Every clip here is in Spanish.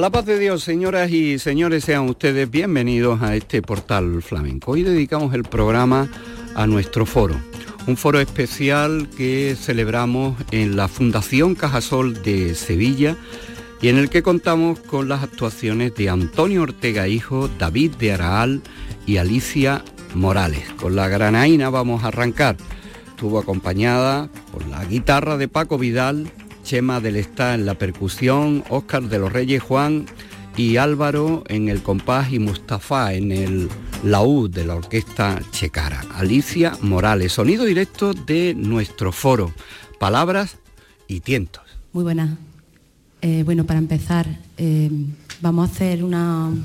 La paz de Dios, señoras y señores, sean ustedes bienvenidos a este portal flamenco. Hoy dedicamos el programa a nuestro foro, un foro especial que celebramos en la Fundación Cajasol de Sevilla y en el que contamos con las actuaciones de Antonio Ortega Hijo, David de Araal y Alicia Morales. Con la granaina vamos a arrancar. Estuvo acompañada por la guitarra de Paco Vidal, Chema del Está en la percusión, Óscar de los Reyes Juan y Álvaro en el compás y Mustafa en el laúd de la orquesta Checara. Alicia Morales, sonido directo de nuestro foro, palabras y tientos. Muy buenas. Eh, bueno, para empezar, eh, vamos a hacer unos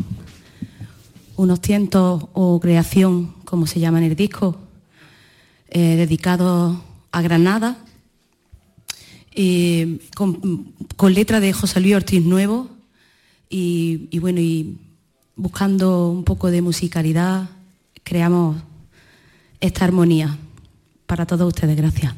tientos o creación, como se llama en el disco, eh, dedicados a Granada, eh, con, letra de José Luis Ortiz Nuevo y, y, bueno, y buscando un poco de musicalidad, creamos esta armonía. Para todos ustedes, gracias.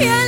Y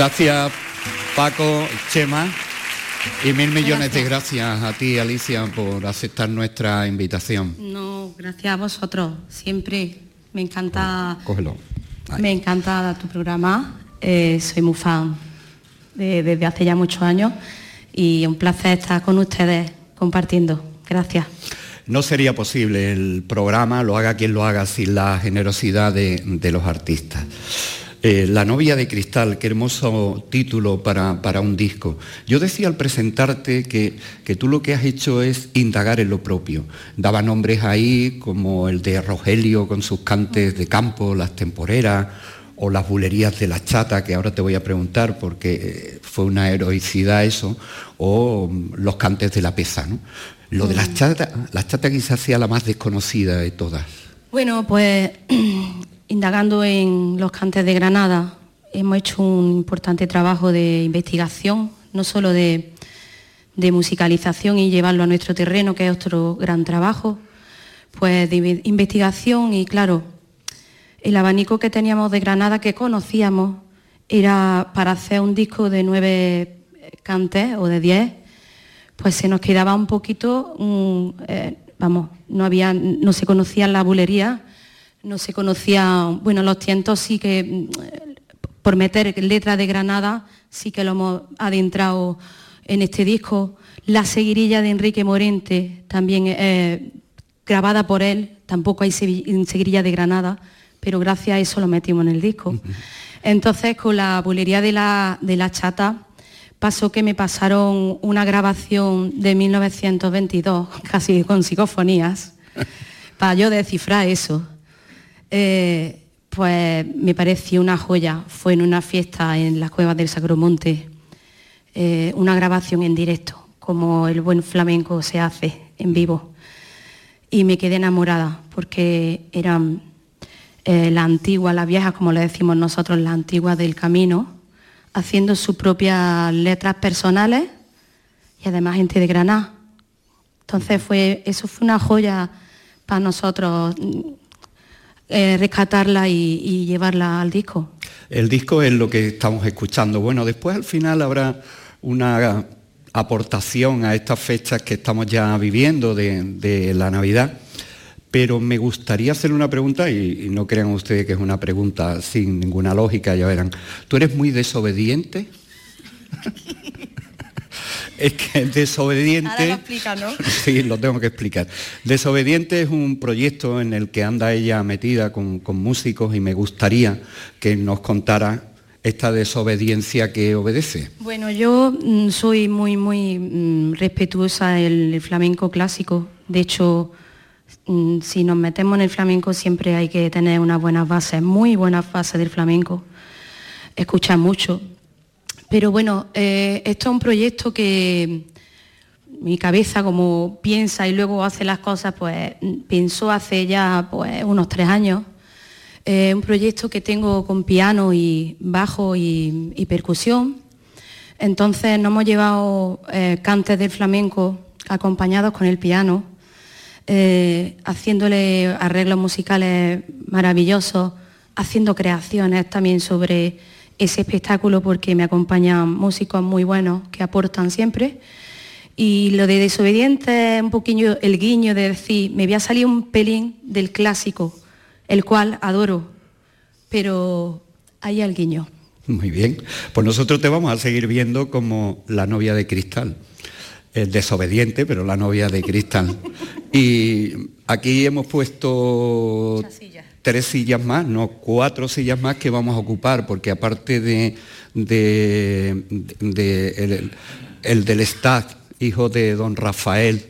Gracias Paco, Chema y mil millones de gracias a ti Alicia por aceptar nuestra invitación. No, gracias a vosotros. Siempre me encanta, Cógelo. Ahí. me encanta tu programa. Eh, soy muy fan de- desde hace ya muchos años y un placer estar con ustedes compartiendo. Gracias. No sería posible el programa, lo haga quien lo haga, sin la generosidad de, de los artistas. Eh, la novia de cristal, qué hermoso título para, para un disco. Yo decía al presentarte que, que tú lo que has hecho es indagar en lo propio. Daba nombres ahí como el de Rogelio con sus cantes de campo, las temporeras, o las bulerías de la chata, que ahora te voy a preguntar porque eh, fue una heroicidad eso, o mm, los cantes de la peza. ¿no? Lo de las chatas, la chata quizás sea la más desconocida de todas. Bueno, pues indagando en los cantes de Granada, hemos hecho un importante trabajo de investigación, no solo de, musicalización y llevarlo a nuestro terreno, que es otro gran trabajo, pues de inve- investigación y claro, el abanico que teníamos de Granada que conocíamos era para hacer un disco de nueve cantes o de diez, pues se nos quedaba un poquito, mm, eh, vamos, no había, no se conocía la bulería, no se conocía, bueno, los tientos sí que, mm, por meter letra de Granada, sí que lo hemos adentrado en este disco. La seguirilla de Enrique Morente, también eh, grabada por él, tampoco hay seguirilla de Granada, pero gracias a eso lo metimos en el disco. Entonces, con la bulería de la, de la chata, pasó que me pasaron una grabación de 1922, casi con psicofonías, para yo descifrar eso. Eh, pues me pareció una joya. Fue en una fiesta en las cuevas del Sacromonte, eh, una grabación en directo, como el buen flamenco se hace en vivo. Y me quedé enamorada porque eran eh, la antigua, las viejas, como le decimos nosotros, la antigua del camino, haciendo sus propias letras personales y además gente de Granada. Entonces fue, eso fue una joya para nosotros eh, rescatarla y, llevarla al disco. El disco es lo que estamos escuchando. Bueno, después al final habrá una aportación a estas fechas que estamos ya viviendo de la Navidad. Pero me gustaría hacer una pregunta, y, no crean ustedes que es una pregunta sin ninguna lógica, ya verán. ¿Tú eres muy desobediente? es que desobediente. Ahora lo explica, ¿no? sí, lo tengo que explicar. Desobediente es un proyecto en el que anda ella metida con, músicos y me gustaría que nos contara esta desobediencia que obedece. Bueno, yo mm, soy muy, muy mm, respetuosa del flamenco clásico. De hecho, Mm, si nos metemos en el flamenco siempre hay que tener unas buenas bases, muy buenas bases del flamenco, escuchar mucho. Pero bueno, eh, esto es un proyecto que mi cabeza como piensa y luego hace las cosas, pues pensó hace ya pues, unos tres años. Eh, un proyecto que tengo con piano y bajo y, percusión. Entonces nos hemos llevado eh, cantes del flamenco acompañados con el piano eh, haciéndole arreglos musicales maravillosos, haciendo creaciones también sobre ese espectáculo porque me acompañan músicos muy buenos que aportan siempre. Y lo de desobediente es un poquillo el guiño de decir, me voy a salir un pelín del clásico, el cual adoro, pero hay el guiño. Muy bien, pues nosotros te vamos a seguir viendo como la novia de cristal el desobediente, pero la novia de Cristal. y aquí hemos puesto tres sillas más, no, cuatro sillas más que vamos a ocupar, porque aparte de, el, del Stack, hijo de don Rafael,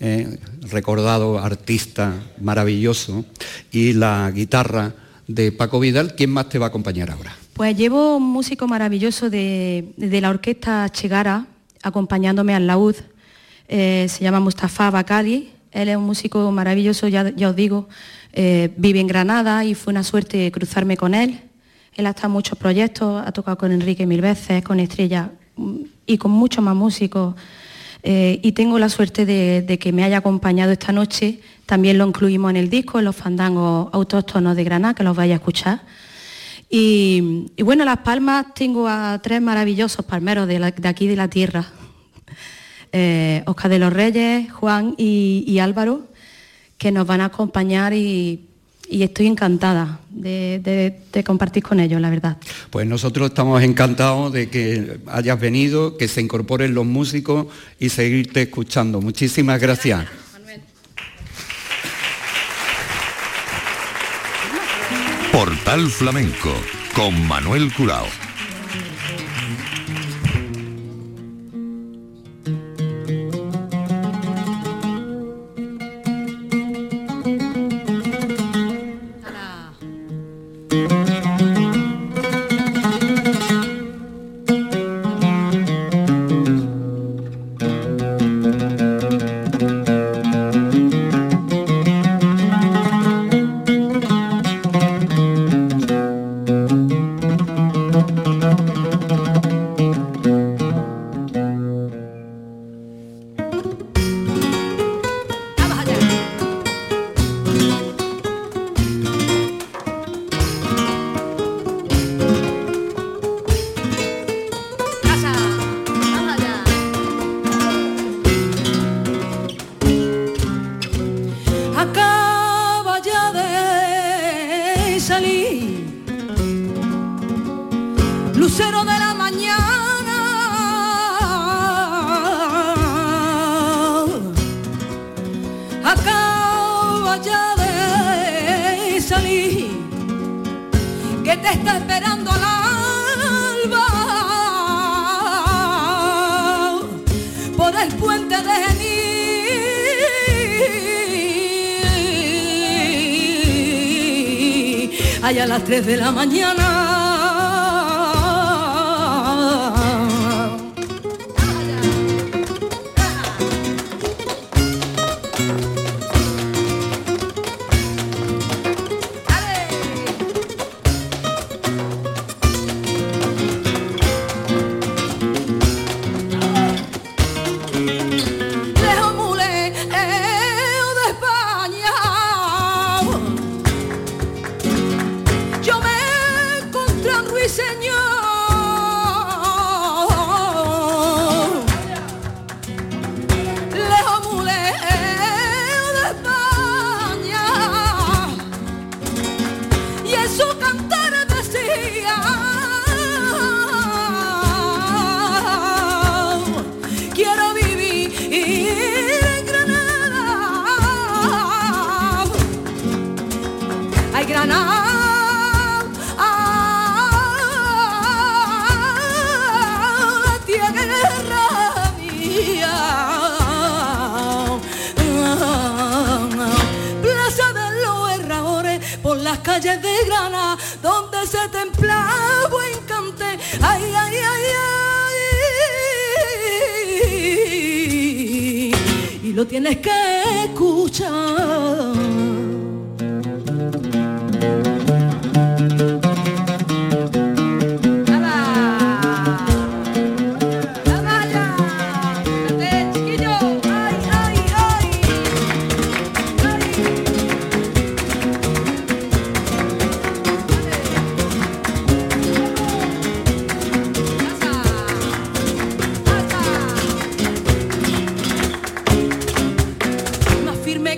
eh, recordado artista maravilloso, y la guitarra de Paco Vidal, ¿quién más te va a acompañar ahora? Pues llevo un músico maravilloso de, de la orquesta Chegara, acompañándome al laúd. Eh, se llama Mustafa Bakali, él es un músico maravilloso, ya, os digo, eh, vive en Granada y fue una suerte cruzarme con él. Él ha estado en muchos proyectos, ha tocado con Enrique mil veces, con Estrella mm, y con muchos más músicos. Eh, y tengo la suerte de, que me haya acompañado esta noche. También lo incluimos en el disco, en los fandangos autóctonos de Granada, que los vaya a escuchar. Y, bueno, Las Palmas tengo a tres maravillosos palmeros de, aquí de la tierra. Eh, Oscar de los Reyes, Juan y, Álvaro, que nos van a acompañar y, estoy encantada de, compartir con ellos, la verdad. Pues nosotros estamos encantados de que hayas venido, que se incorporen los músicos y seguirte escuchando. Muchísimas gracias. Portal Flamenco con Manuel Curao.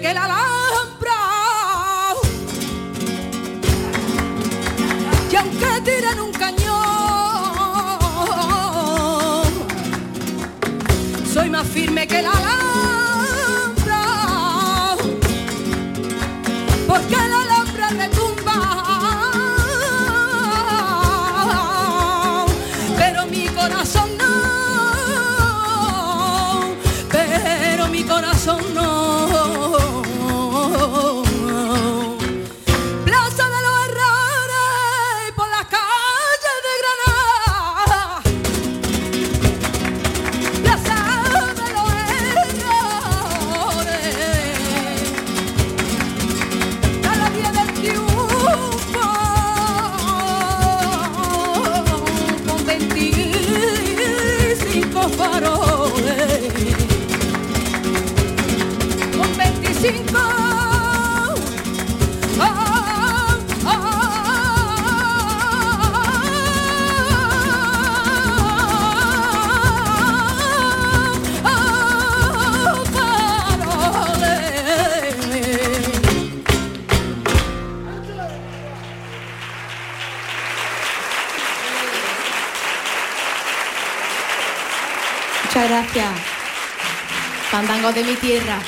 Que la alhambra. Y aunque tiren un cañón, soy más firme que la alhambra. De mi tierra.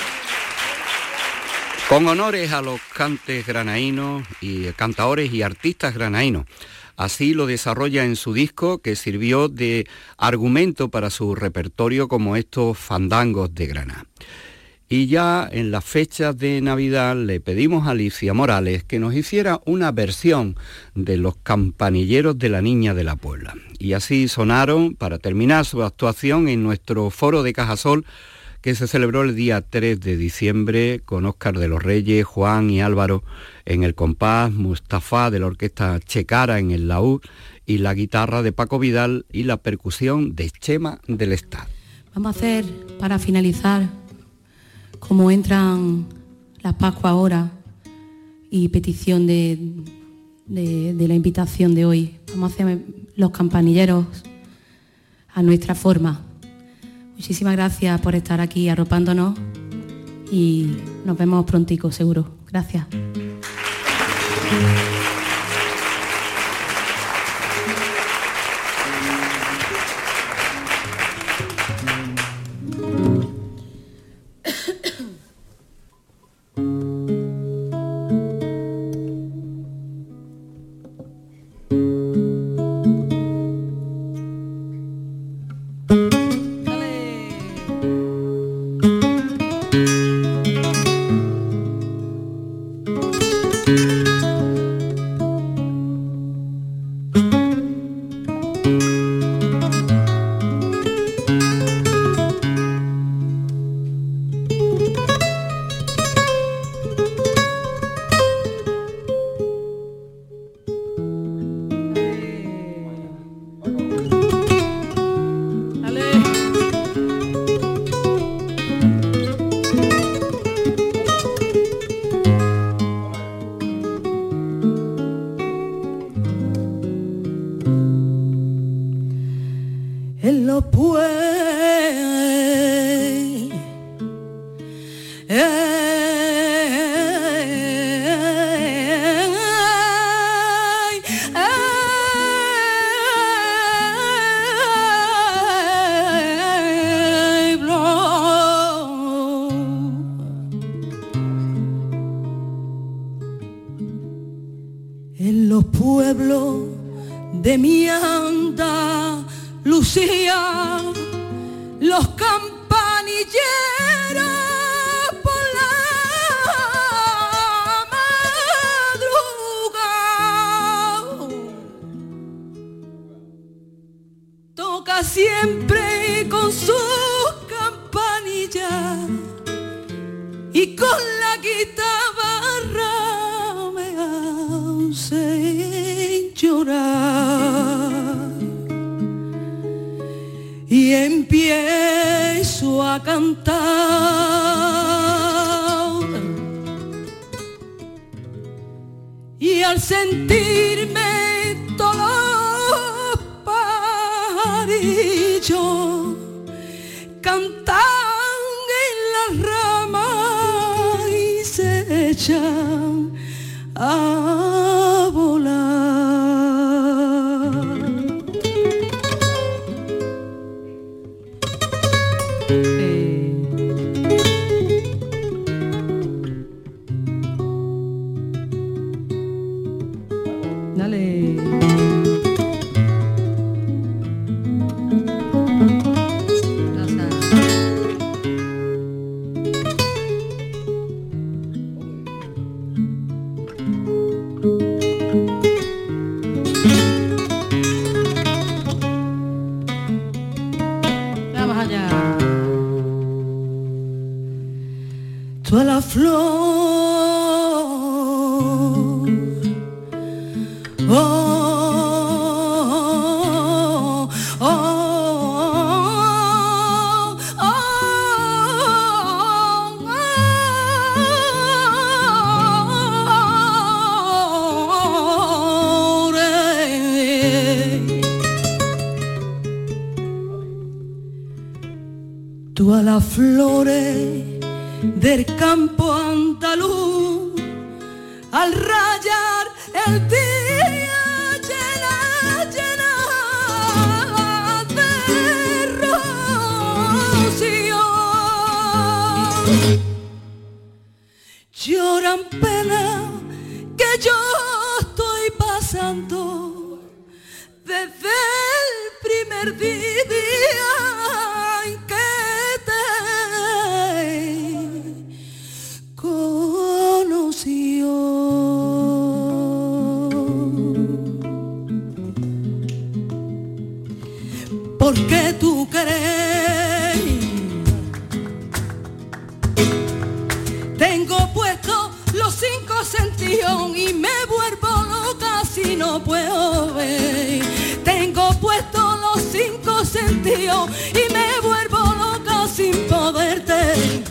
Con honores a los cantes granaínos y cantaores y artistas granaínos. Así lo desarrolla en su disco que sirvió de argumento para su repertorio como estos fandangos de Granada. Y ya en las fechas de Navidad le pedimos a Alicia Morales que nos hiciera una versión de los campanilleros de la Niña de la Puebla. Y así sonaron para terminar su actuación en nuestro foro de Cajasol que se celebró el día 3 de diciembre con Óscar de los Reyes, Juan y Álvaro en el compás, Mustafa de la orquesta Checara en el laúd y la guitarra de Paco Vidal y la percusión de Chema del Estado. Vamos a hacer, para finalizar, como entran las Pascuas ahora y petición de, de- de la invitación de hoy, vamos a hacer los campanilleros a nuestra forma. Muchísimas gracias por estar aquí arropándonos y nos vemos prontico, seguro. Gracias. tu querer. Tengo puesto los cinco sentidos y me vuelvo loca si no puedo ver. Tengo puesto los cinco sentidos y me vuelvo loca sin poderte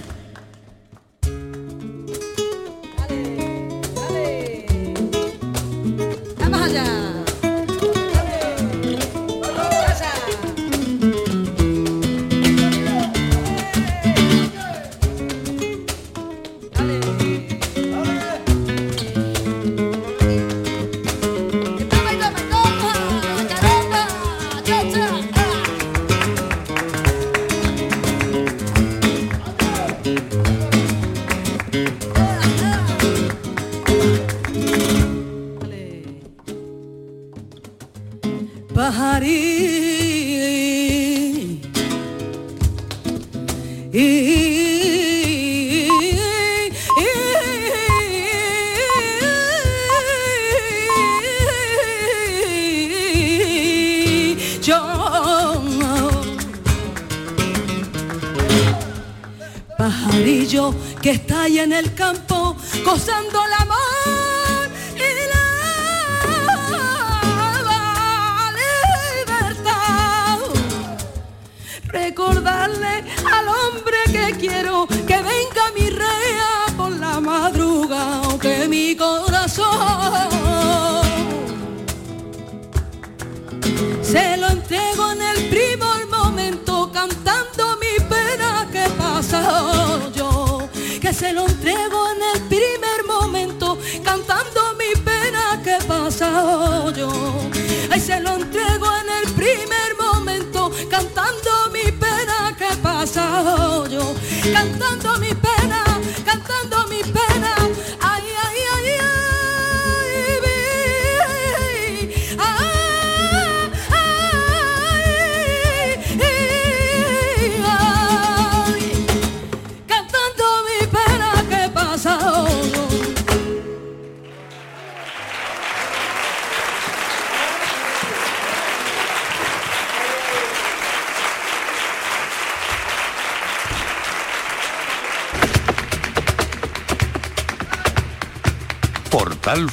cantando mi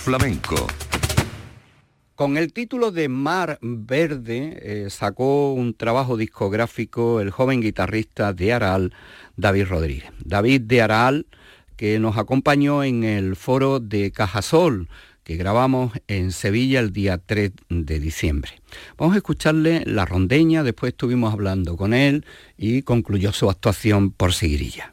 Flamenco. Con el título de Mar Verde eh, sacó un trabajo discográfico el joven guitarrista de Aral, David Rodríguez. David de Aral, que nos acompañó en el foro de Cajasol, que grabamos en Sevilla el día 3 de diciembre. Vamos a escucharle la rondeña, después estuvimos hablando con él y concluyó su actuación por Seguirilla.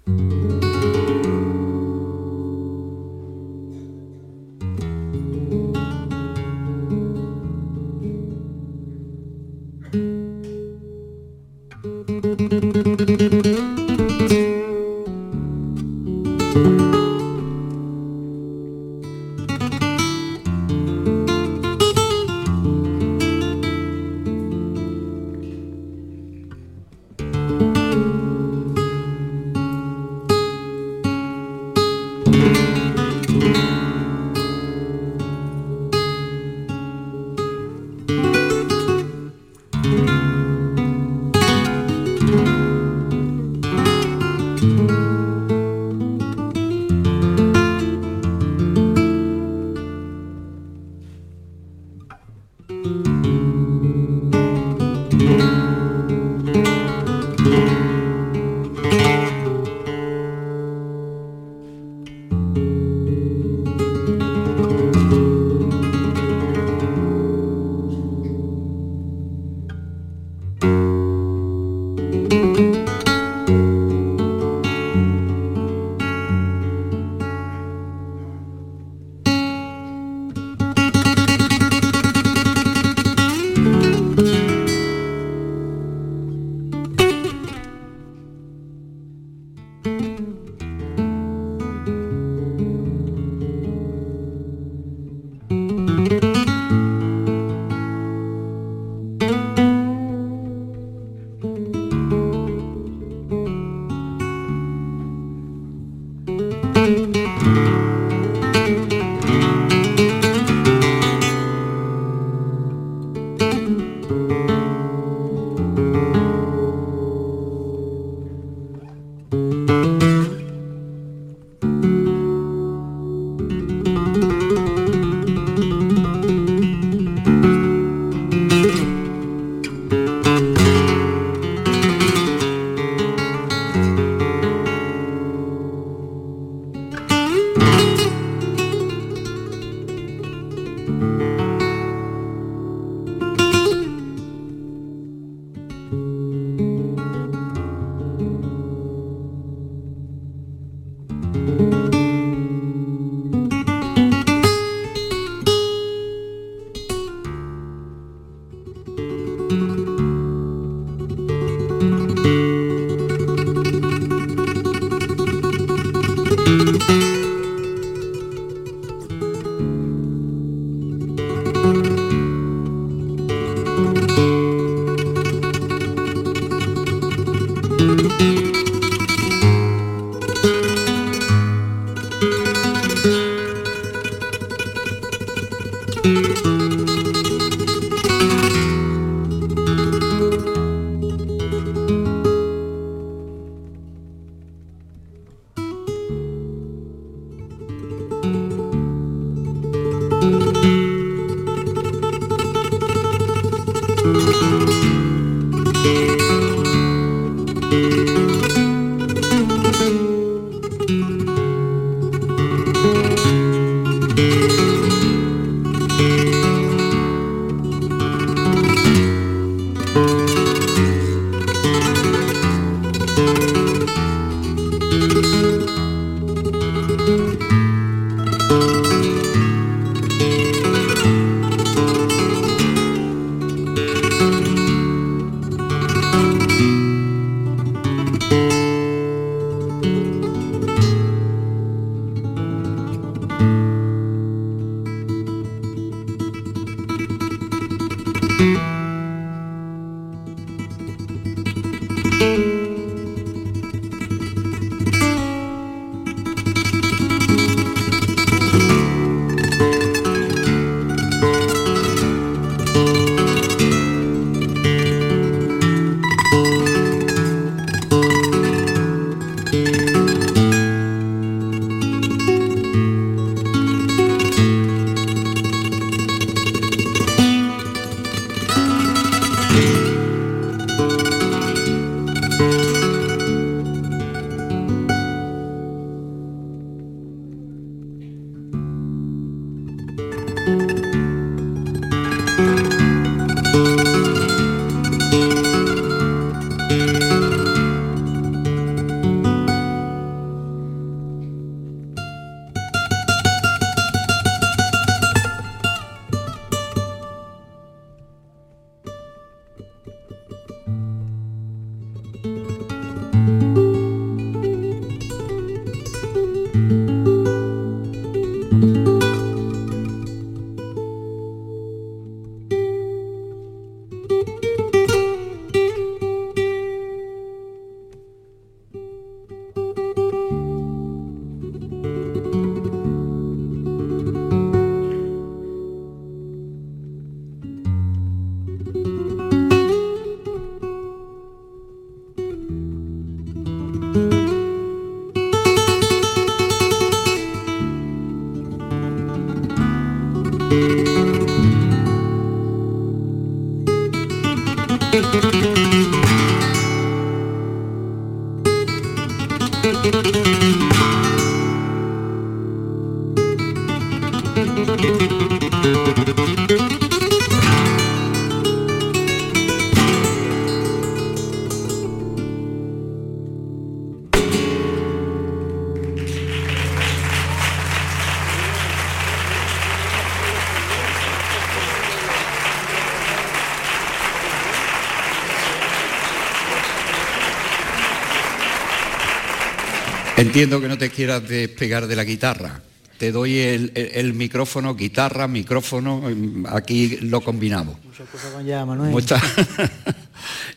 Entiendo que no te quieras despegar de la guitarra. Te doy el, micrófono, guitarra, micrófono, aquí lo combinamos. Muchas cosas van ya, Manuel.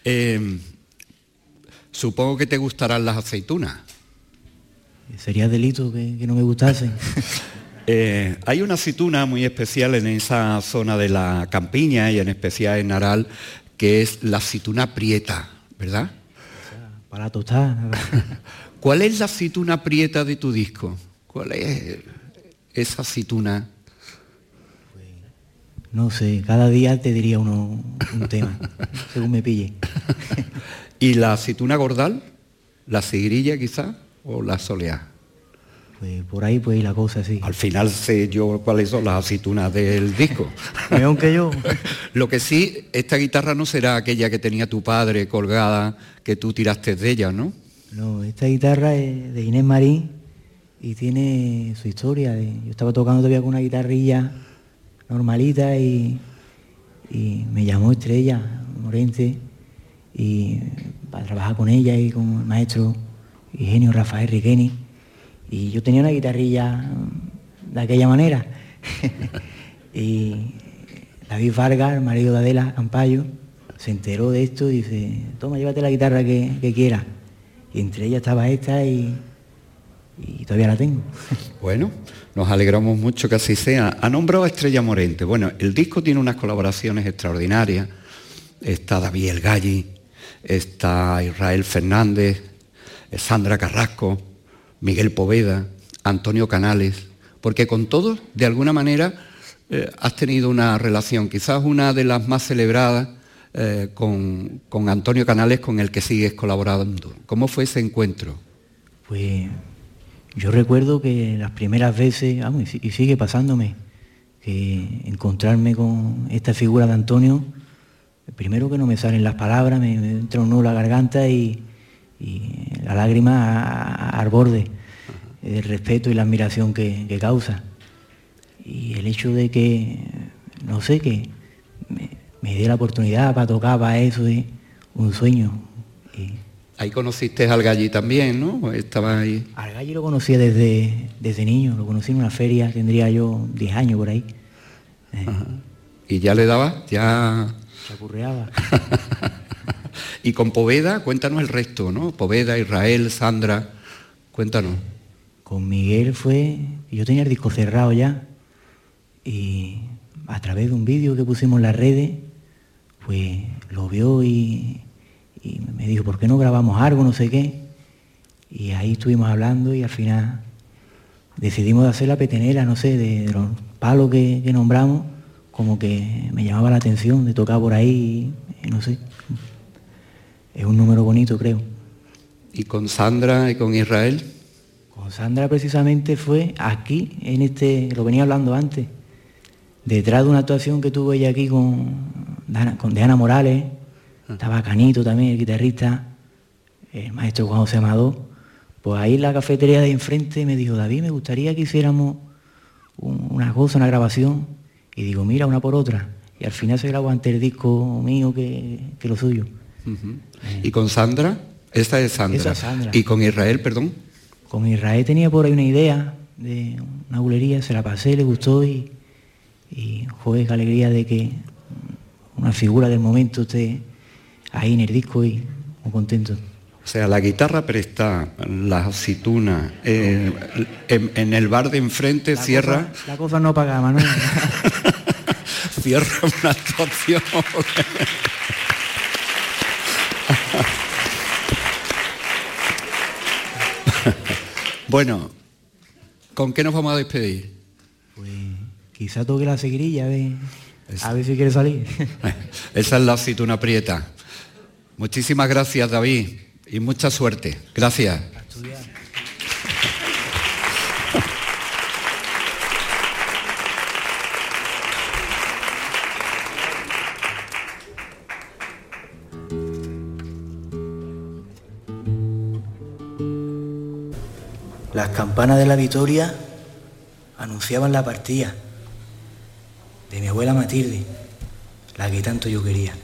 Eh, supongo que te gustarán las aceitunas. Sería delito que, no me gustasen. Eh, hay una aceituna muy especial en esa zona de la campiña y en especial en Aral, que es la aceituna prieta, ¿verdad? para tostar. ¿Cuál es la aceituna prieta de tu disco? ¿Cuál es esa aceituna? No sé, cada día te diría uno un tema, según me pille. ¿Y la aceituna gordal? ¿La cigrilla quizá? ¿O la soleá? Pues por ahí pues la cosa, sí. Al final sé yo cuáles son las aceitunas del disco. Mejor que yo. Lo que sí, esta guitarra no será aquella que tenía tu padre colgada, que tú tiraste de ella, ¿no? No, esta guitarra es de Inés Marín y tiene su historia. yo estaba tocando todavía con una guitarrilla normalita y, me llamó Estrella Morente y para trabajar con ella y con el maestro Eugenio Rafael Riqueni. Y yo tenía una guitarrilla de aquella manera. y David Vargas, el marido de Adela Campayo, se enteró de esto y dice, toma, llévate la guitarra que, que quieras. Y entre ellas estaba esta y, todavía la tengo. Bueno, nos alegramos mucho que así sea. Ha nombrado a Estrella Morente. Bueno, el disco tiene unas colaboraciones extraordinarias. Está David El Galli, está Israel Fernández, Sandra Carrasco, Miguel Poveda, Antonio Canales, porque con todos, de alguna manera, eh, has tenido una relación, quizás una de las más celebradas eh, con, Antonio Canales con el que sigues colaborando. ¿Cómo fue ese encuentro? Pues yo recuerdo que las primeras veces, y sigue pasándome, que encontrarme con esta figura de Antonio, primero que no me salen las palabras, me, entra un nudo la garganta y, la lágrima al borde, el respeto y la admiración que, que, causa. Y el hecho de que, no sé, que me di la oportunidad para tocar para eso, y un sueño. Ahí conociste al Galli también, ¿no? Estaba ahí. Al Galli lo conocía desde, desde niño, lo conocí en una feria, tendría yo 10 años por ahí. ¿Y ya le daba? Ya. Se acurreaba. y con Poveda, cuéntanos el resto, ¿no? Poveda, Israel, Sandra, cuéntanos. Con Miguel fue, yo tenía el disco cerrado ya y a través de un vídeo que pusimos en las redes, pues lo vio y, y me dijo, ¿por qué no grabamos algo, no sé qué? Y ahí estuvimos hablando y al final decidimos hacer la petenera, no sé, de, los palos que, nombramos, como que me llamaba la atención de tocar por ahí, y, no sé. Es un número bonito, creo. ¿Y con Sandra y con Israel? Con Sandra precisamente fue aquí, en este, lo venía hablando antes, detrás de una actuación que tuvo ella aquí con, con Diana Morales, estaba Canito también, el guitarrista, el maestro Juan José Amador. Pues ahí en la cafetería de enfrente me dijo, David, me gustaría que hiciéramos una cosa, una grabación. Y digo, mira, una por otra. Y al final se grabó ante el disco mío que, lo suyo. ¿Y con Sandra? Esta es Sandra. Sandra. ¿Y con Israel, perdón? Con Israel tenía por ahí una idea de una bulería, se la pasé, le gustó y, y joder, qué alegría de que una figura del momento esté ahí en el disco y muy contento. O sea, la guitarra presta, la aceituna, eh, en, el bar de enfrente cierra... la cosa no paga, Manuel. cierra una actuación. bueno, ¿con qué nos vamos a despedir? Pues quizá toque la seguirilla, a a ver si quiere salir. Esa es la aceituna prieta. Muchísimas gracias, David, y mucha suerte. Gracias. Las campanas de la victoria anunciaban la partida de mi abuela Matilde, la que tanto yo quería.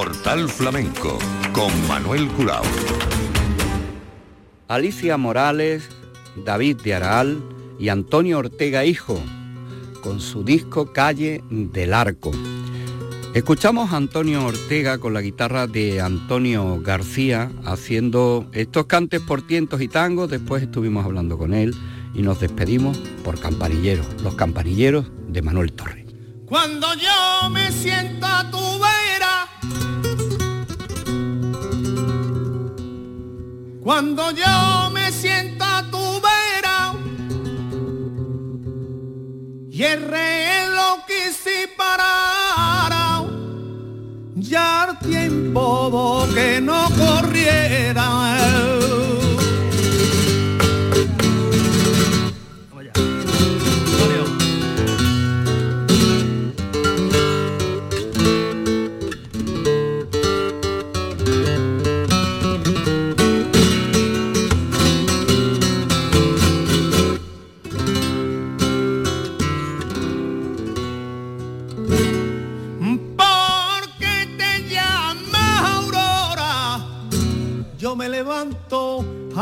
Portal Flamenco con Manuel Curao. Alicia Morales, David de Aral y Antonio Ortega Hijo, con su disco Calle del Arco. Escuchamos a Antonio Ortega con la guitarra de Antonio García haciendo estos cantes por tientos y tangos, después estuvimos hablando con él y nos despedimos por Campanilleros, los Campanilleros de Manuel Torres. Cuando yo me siento a tu vera, cuando yo me siento a tu vera, y el reloj quise parar, ya el tiempo que no corriera.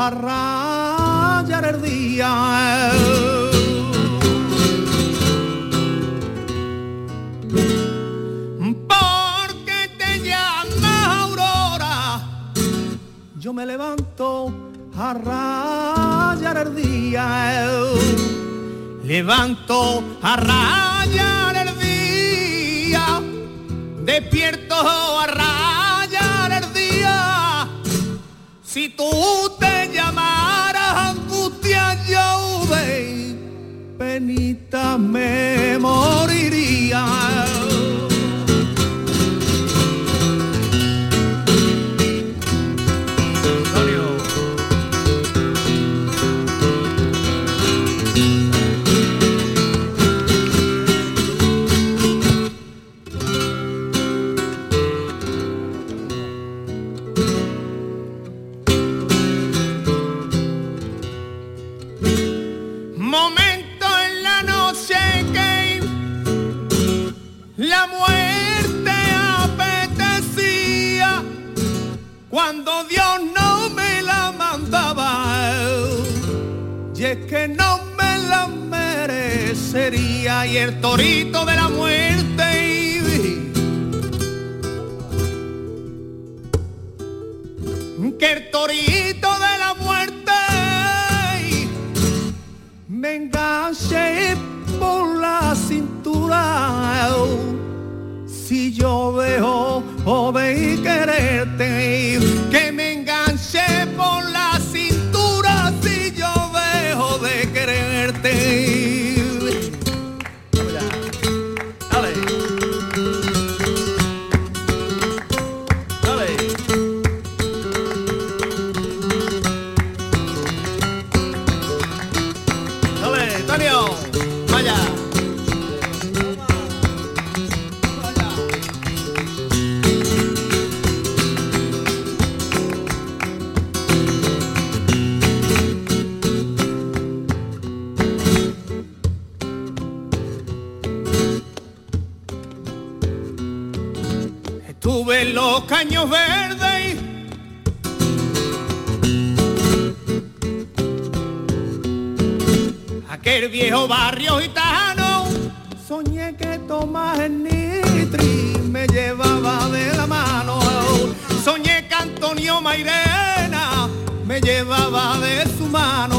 A rayar el día. Porque te llamas Aurora, yo me levanto a rayar el día. Levanto a rayar el día, despierto a rayar el día. Si tú te me moriría. Torito de la muerte. Que el torito de la muerte me enganche por la cintura. Si yo dejo de quererte, caños verdes. Aquel viejo barrio gitano, soñé que Tomás el Nitri me llevaba de la mano. Soñé que Antonio Mairena me llevaba de su mano.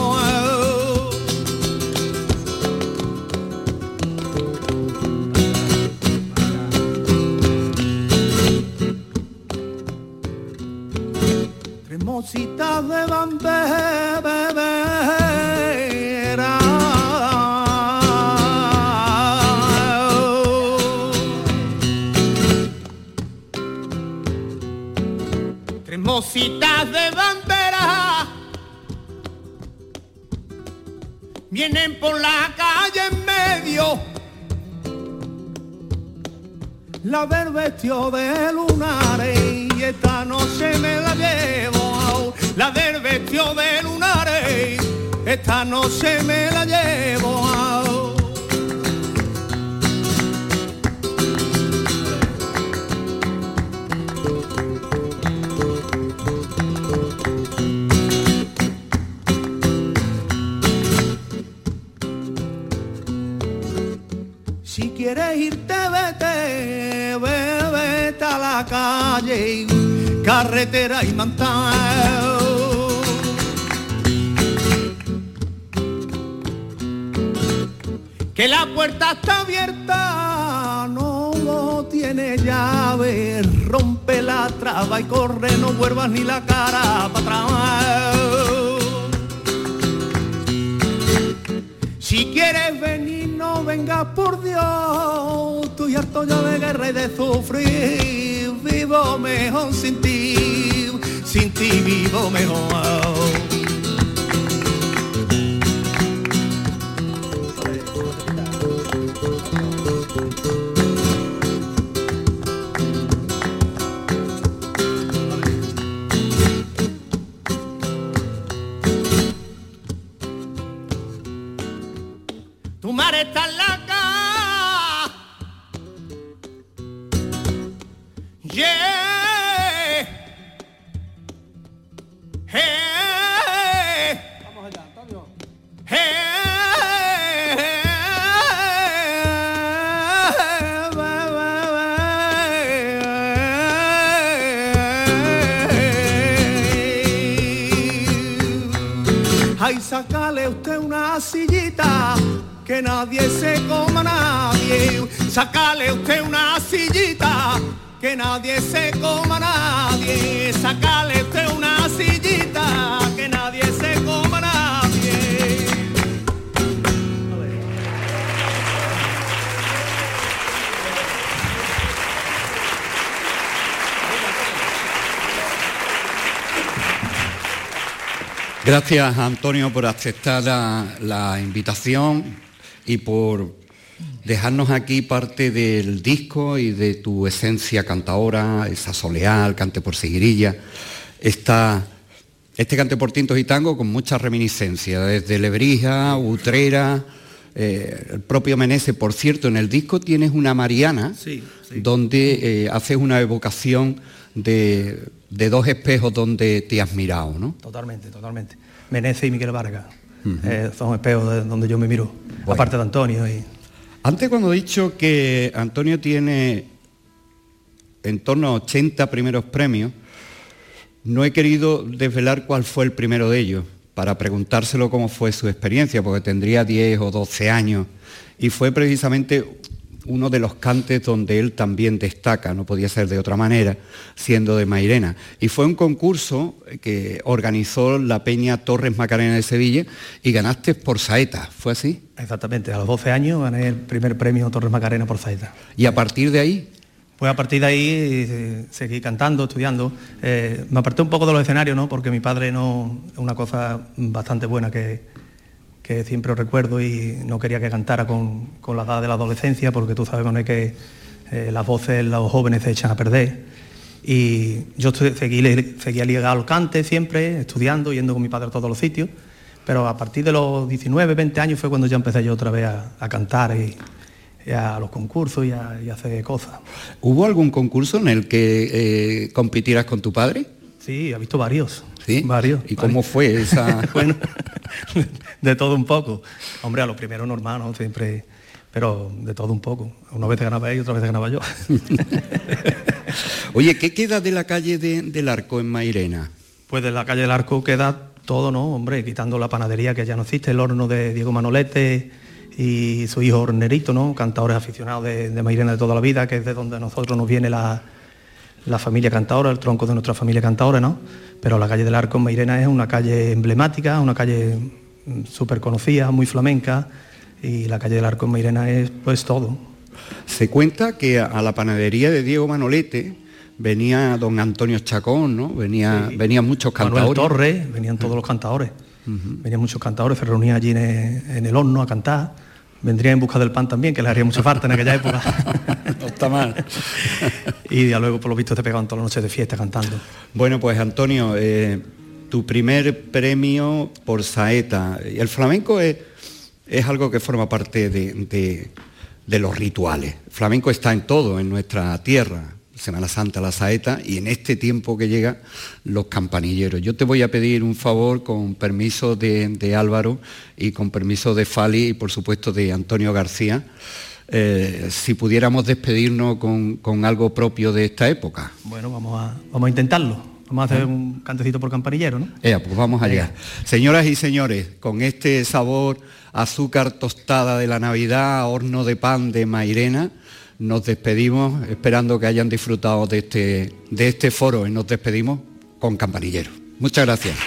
Mositas de bandera. Tres mositas de bandera vienen por la calle en medio. La del vestido de lunares y esta noche me la llevo la del vestido de lunares, esta noche me la llevo a... Si quieres irte, vete, vete a la calle, carretera y mantel. Que la puerta está abierta, no tiene llave, rompe la traba y corre, no vuelvas ni la cara para atrás. Si quieres venir, no vengas por Dios, estoy harto ya de guerra y de sufrir, vivo mejor sin ti, sin ti vivo mejor. Casa. Yeah. Hey. Vamos allá, Antonio. Ay, sacale usted una sillita que nadie se coma nadie. Sacale usted una sillita que nadie se coma nadie. Sacale usted una sillita que nadie se coma nadie. Gracias Antonio por aceptar la invitación y por dejarnos aquí parte del disco y de tu esencia cantaora, esa soleal, cante por seguirilla, esta, este cante por tintos y tango con muchas reminiscencias, desde Lebrija, Utrera, eh, el propio Menese. Por cierto, en el disco tienes una Mariana Sí, sí. donde eh, haces una evocación de, de dos espejos donde te has mirado, ¿no? Totalmente, totalmente. Menezes y Miguel Vargas. Eh, son espejos de donde yo me miro. Aparte de Antonio. Y... Antes cuando he dicho que Antonio tiene en torno a 80 primeros premios, no he querido desvelar cuál fue el primero de ellos, para preguntárselo cómo fue su experiencia, porque tendría 10 o 12 años, y fue precisamente uno de los cantes donde él también destaca, no podía ser de otra manera, siendo de Mairena. Y fue un concurso que organizó la Peña Torres Macarena de Sevilla y ganaste por saeta, ¿fue así? Exactamente, a los 12 años gané el primer premio Torres Macarena por Zaita. Y a partir de ahí, Pues a partir de ahí eh, seguí cantando, estudiando. Eh, me aparté un poco de los escenarios, ¿no? Porque mi padre no es una cosa bastante buena que, que siempre recuerdo y no quería que cantara con, con la edad de la adolescencia, porque tú sabes bueno, que eh, las voces, los jóvenes se echan a perder. Y yo seguí, seguía ligado al cante siempre, estudiando, yendo con mi padre a todos los sitios. Pero a partir de los 19, 20 años fue cuando ya empecé yo otra vez a, cantar y, a los concursos y a, y a hacer cosas. ¿Hubo algún concurso en el que eh, compitieras con tu padre? Sí, ha visto varios. ¿Sí? Varios. ¿Y cómo fue esa...? bueno, de todo un poco. Hombre, a lo primero normal, ¿no? Siempre, pero de todo un poco. Una vez ganaba él y otra vez ganaba yo. Oye, ¿qué queda de la calle de- del Arco en Mairena? Pues de la calle del Arco queda todo, ¿no? Hombre, quitando la panadería que ya no existe, el horno de Diego Manolete y su hijo Hornerito, ¿no? Cantadores aficionados de, de Mairena de toda la vida, que es de donde nosotros nos viene la, la familia cantadora, el tronco de nuestra familia cantadora, ¿no? Pero la calle del Arco en Mairena es una calle emblemática, una calle mm, súper conocida, muy flamenca, y la calle del Arco en Mairena es pues todo. Se cuenta que a- la panadería de Diego Manolete venía don Antonio Chacón, ¿no? Venía, Sí. Venían muchos Manuel cantadores. Torres, venían todos los cantadores. Venían muchos cantadores, se reunían allí en el horno a cantar. Vendrían en busca del pan también, que les haría mucha falta en aquella época. No está mal. y ya luego, por lo visto, te pegaban todas las noches de fiesta cantando. Bueno, pues Antonio, eh, tu primer premio por saeta. El flamenco es, es algo que forma parte de, de- de los rituales. El flamenco está en todo, en nuestra tierra. Semana Santa, la saeta, y en este tiempo que llega, los campanilleros. Yo te voy a pedir un favor con permiso de, de Álvaro y con permiso de Fali y por supuesto de Antonio García. eh, si pudiéramos despedirnos con, algo propio de esta época. Bueno, vamos a, vamos a intentarlo. Vamos a hacer un cantecito por campanillero, ¿no? pues vamos allá. Señoras y señores, con este sabor azúcar tostada de la Navidad, horno de pan de Mairena, nos despedimos esperando que hayan disfrutado de este, de este foro y nos despedimos con campanillero. Muchas gracias.